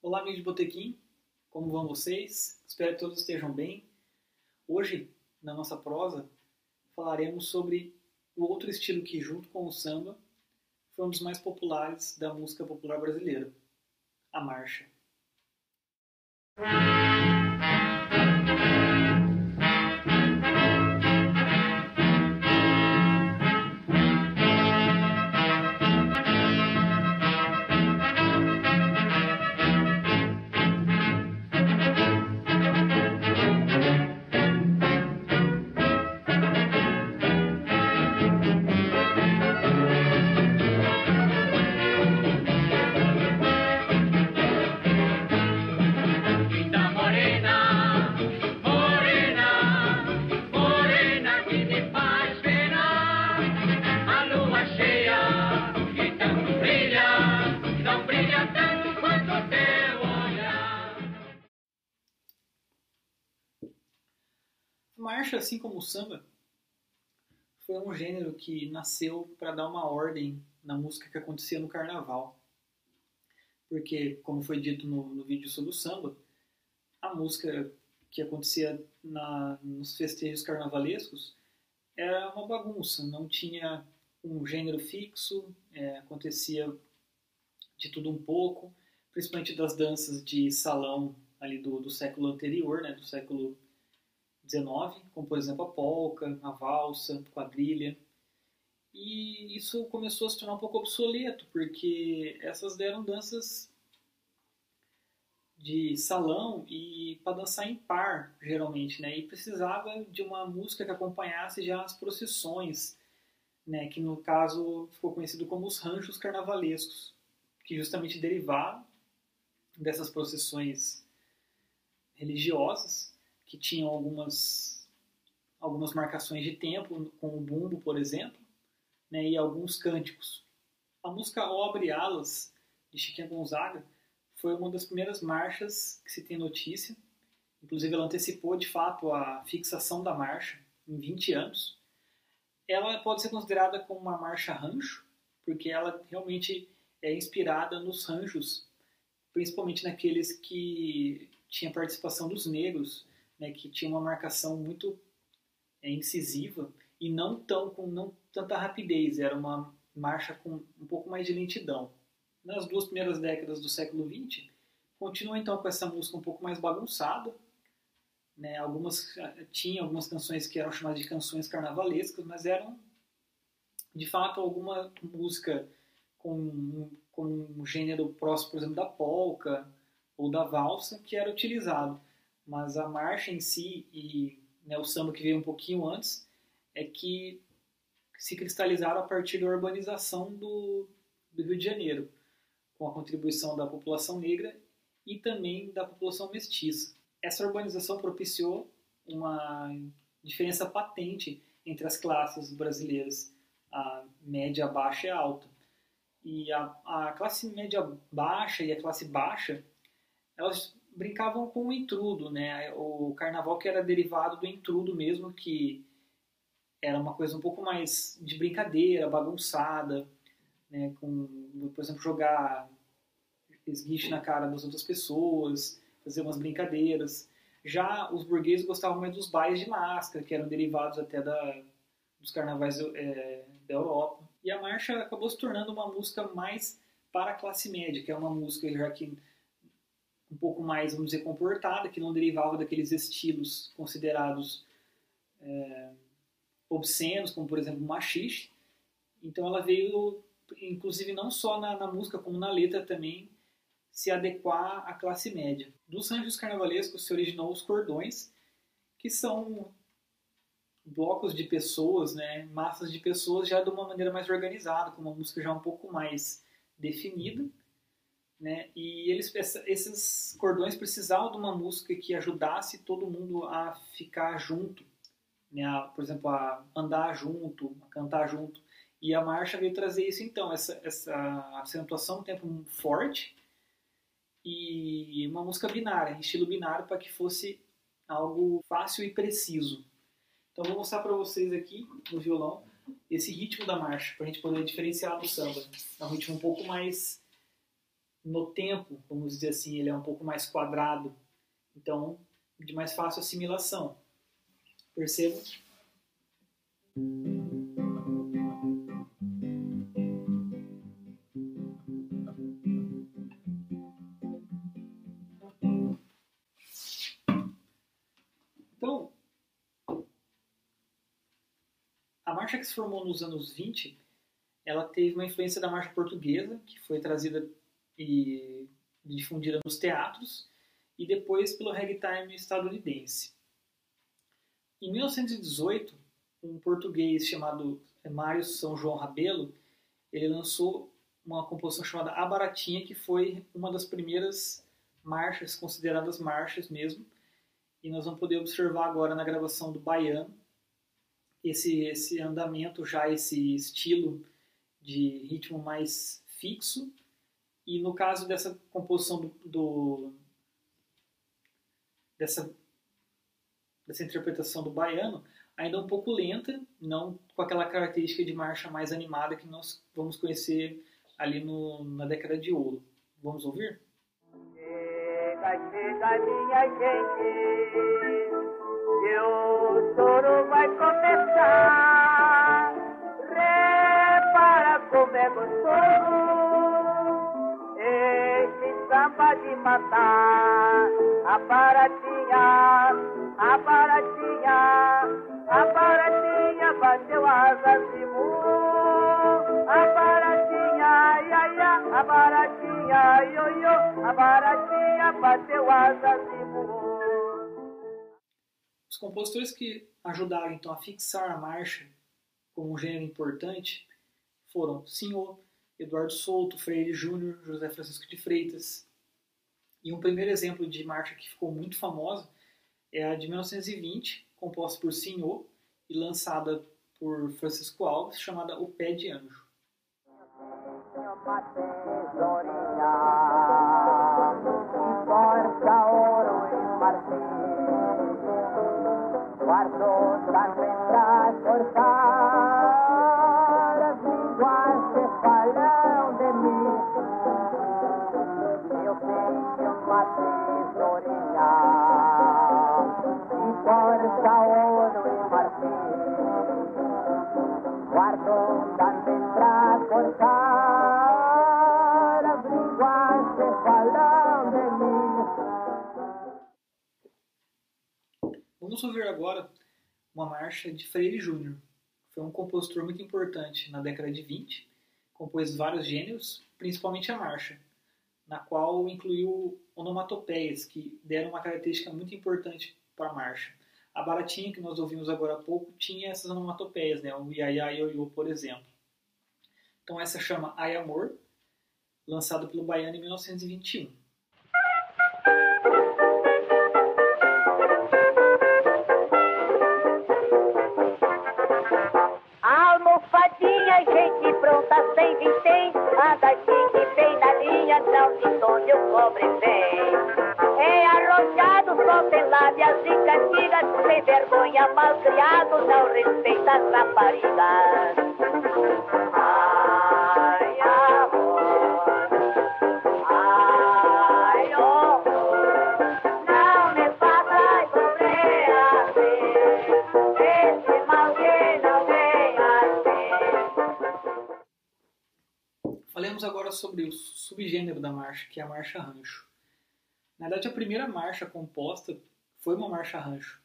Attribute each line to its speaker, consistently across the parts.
Speaker 1: Olá, amigos de Botequim, como vão vocês? Espero que todos estejam bem. Hoje, na nossa prosa, falaremos sobre o outro estilo que, junto com o samba, foi um dos mais populares da música popular brasileira, a marcha. Thank you. Assim como o samba, foi um gênero que nasceu para dar uma ordem na música que acontecia no carnaval. Porque, como foi dito no, no vídeo sobre o samba, a música que acontecia na, nos festejos carnavalescos era uma bagunça, não tinha um gênero fixo, é, acontecia de tudo um pouco, principalmente das danças de salão ali do, do século anterior, né, do século XIX, como por exemplo a polca, a valsa, quadrilha. E isso começou a se tornar um pouco obsoleto, porque essas eram danças de salão e para dançar em par, geralmente, né? E precisava de uma música que acompanhasse já as procissões, né? Que no caso ficou conhecido como os ranchos carnavalescos, que justamente derivaram dessas procissões religiosas, que tinham algumas algumas marcações de tempo, com o bumbo, por exemplo, né? E alguns cânticos. A música Obre Alas, de Chiquinha Gonzaga, foi uma das primeiras marchas que se tem notícia. Inclusive, ela antecipou de fato a fixação da marcha em 20 anos. Ela pode ser considerada como uma marcha rancho, porque ela realmente é inspirada nos ranchos, principalmente naqueles que tinha participação dos negros, né, que tinha uma marcação muito é, incisiva e não tão com não tanta rapidez. Era uma marcha com um pouco mais de lentidão nas duas primeiras décadas do século XX, continua então com essa música um pouco mais bagunçada. Né? Algumas tinha algumas canções que eram chamadas de canções carnavalescas, mas eram de fato alguma música com, com um gênero próximo, por exemplo, da polca ou da valsa que era utilizado. Mas a marcha em si e né, o samba que veio um pouquinho antes é que se cristalizaram a partir da urbanização do, do Rio de Janeiro com a contribuição da população negra e também da população mestiça. Essa urbanização propiciou uma diferença patente entre as classes brasileiras, a média, a baixa e a alta. E a, a classe média baixa e a classe baixa, elas brincavam com o intrudo, né? O carnaval que era derivado do intrudo mesmo, que era uma coisa um pouco mais de brincadeira, bagunçada, né? Com, por exemplo, jogar esguiche na cara das outras pessoas, fazer umas brincadeiras. Já os burgueses gostavam mais dos bailes de máscara, que eram derivados até da, dos carnavais é, da Europa. E a marcha acabou se tornando uma música mais para a classe média, que é uma música já que um pouco mais, vamos dizer, comportada, que não derivava daqueles estilos considerados é, obscenos, como por exemplo o machixe. Então ela veio, inclusive não só na, na música, como na letra também, se adequar à classe média. Dos ranchos carnavalescos se originou os cordões, que são blocos de pessoas, né, massas de pessoas já de uma maneira mais organizada, com uma música já um pouco mais definida, né, e eles, esses cordões precisavam de uma música que ajudasse todo mundo a ficar junto, né, a, por exemplo, a andar junto, a cantar junto, e a marcha veio trazer isso então, essa, essa acentuação um tempo forte, e uma música binária, estilo binário, para que fosse algo fácil e preciso. Então vou mostrar para vocês aqui no violão esse ritmo da marcha, para a gente poder diferenciar do samba. É um ritmo um pouco mais no tempo, vamos dizer assim, ele é um pouco mais quadrado, então de mais fácil assimilação. Perceba? Então, a marcha que se formou nos anos 20, ela teve uma influência da marcha portuguesa, que foi trazida e difundida nos teatros, e depois pelo ragtime estadunidense. Em 1918, um português chamado Mário São João Rabelo, ele lançou uma composição chamada A Baratinha, que foi uma das primeiras marchas, consideradas marchas mesmo, e nós vamos poder observar agora na gravação do Baiano esse, esse andamento, já esse estilo de ritmo mais fixo, e no caso dessa composição do, do dessa, dessa interpretação do baiano, ainda um pouco lenta, não com aquela característica de marcha mais animada que nós vamos conhecer ali no, na década de ouro. Vamos ouvir?
Speaker 2: Chega, chega, minha gente, que o choro vai começar. Repara como é gostoso samba de matar. A baratinha, a baratinha, a baratinha bateu asas de mu. A baratinha, ai, ai, a baratinha, ioiô, a baratinha bateu asas de mu.
Speaker 1: Os compositores que ajudaram então a fixar a marcha como um gênero importante foram Senhor, Eduardo Souto, Freire Júnior, José Francisco de Freitas. E um primeiro exemplo de marcha que ficou muito famosa é a de 1920, composta por Senhor e lançada por Francisco Alves, chamada O Pé de Anjo. Vamos ouvir agora uma marcha de Freire Júnior. Foi um compositor muito importante na década de 20, compôs vários gêneros, principalmente a marcha, na qual incluiu onomatopeias, que deram uma característica muito importante para a marcha. A baratinha que nós ouvimos agora há pouco tinha essas onomatopeias, né? o iaiá ioiô, por exemplo. Então essa chama Ai Amor, lançado pelo Baiano em 1921.
Speaker 3: Almofadinha, gente pronta, sem vintém. Anda chique, bem na linha, não de onde o cobre vem. Só lábias e cantigas. Sem vergonha, malcriado, não respeita as raparigas. Ai, amor. Ai, horror. Não me faça sofrer assim. Esse mal que não vem assim.
Speaker 1: Falemos agora sobre o subgênero da marcha, que é a marcha rancho. Na verdade, a primeira marcha composta foi uma marcha rancho,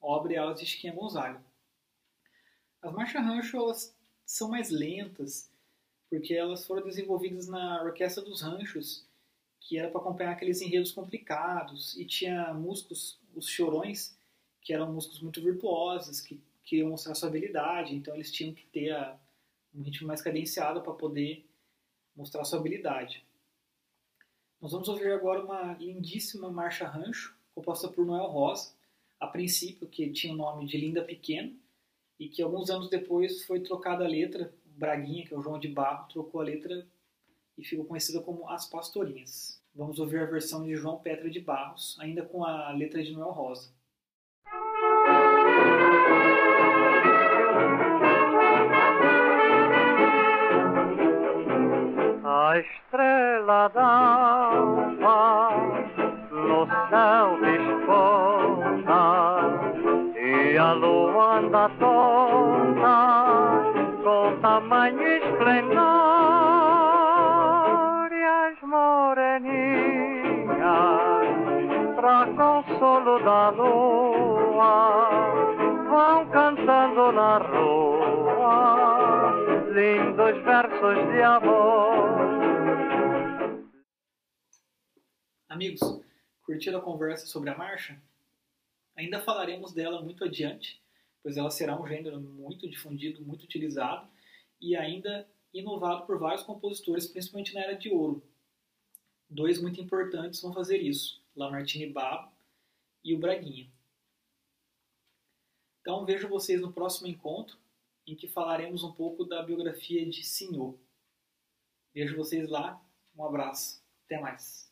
Speaker 1: obra e aulas de Chiquinha Gonzaga. As marchas rancho elas são mais lentas, porque elas foram desenvolvidas na Orquestra dos Ranchos, que era para acompanhar aqueles enredos complicados, e tinha músicos, os chorões, que eram músicos muito virtuosos, que queriam mostrar sua habilidade, então eles tinham que ter a- um ritmo mais cadenciado para poder mostrar sua habilidade. Nós vamos ouvir agora uma lindíssima marcha rancho, composta por Noel Rosa, a princípio que tinha o nome de Linda Pequena, e que alguns anos depois foi trocada a letra, Braguinha, que é o João de Barro, trocou a letra e ficou conhecida como As Pastorinhas. Vamos ouvir a versão de João Petra de Barros, ainda com a letra de Noel Rosa.
Speaker 2: A estrela d'alva no céu desponta e a lua anda tonta com tamanho esplendor e as moreninhas pra consolo da lua vão cantando na rua lindos versos de amor.
Speaker 1: Amigos, curtiram a conversa sobre a marcha? Ainda falaremos dela muito adiante, pois ela será um gênero muito difundido, muito utilizado e ainda inovado por vários compositores, principalmente na Era de Ouro. Dois muito importantes vão fazer isso, Lamartine Babo e o Braguinha. Então vejo vocês no próximo encontro, em que falaremos um pouco da biografia de Senhor. Vejo vocês lá. Um abraço. Até mais.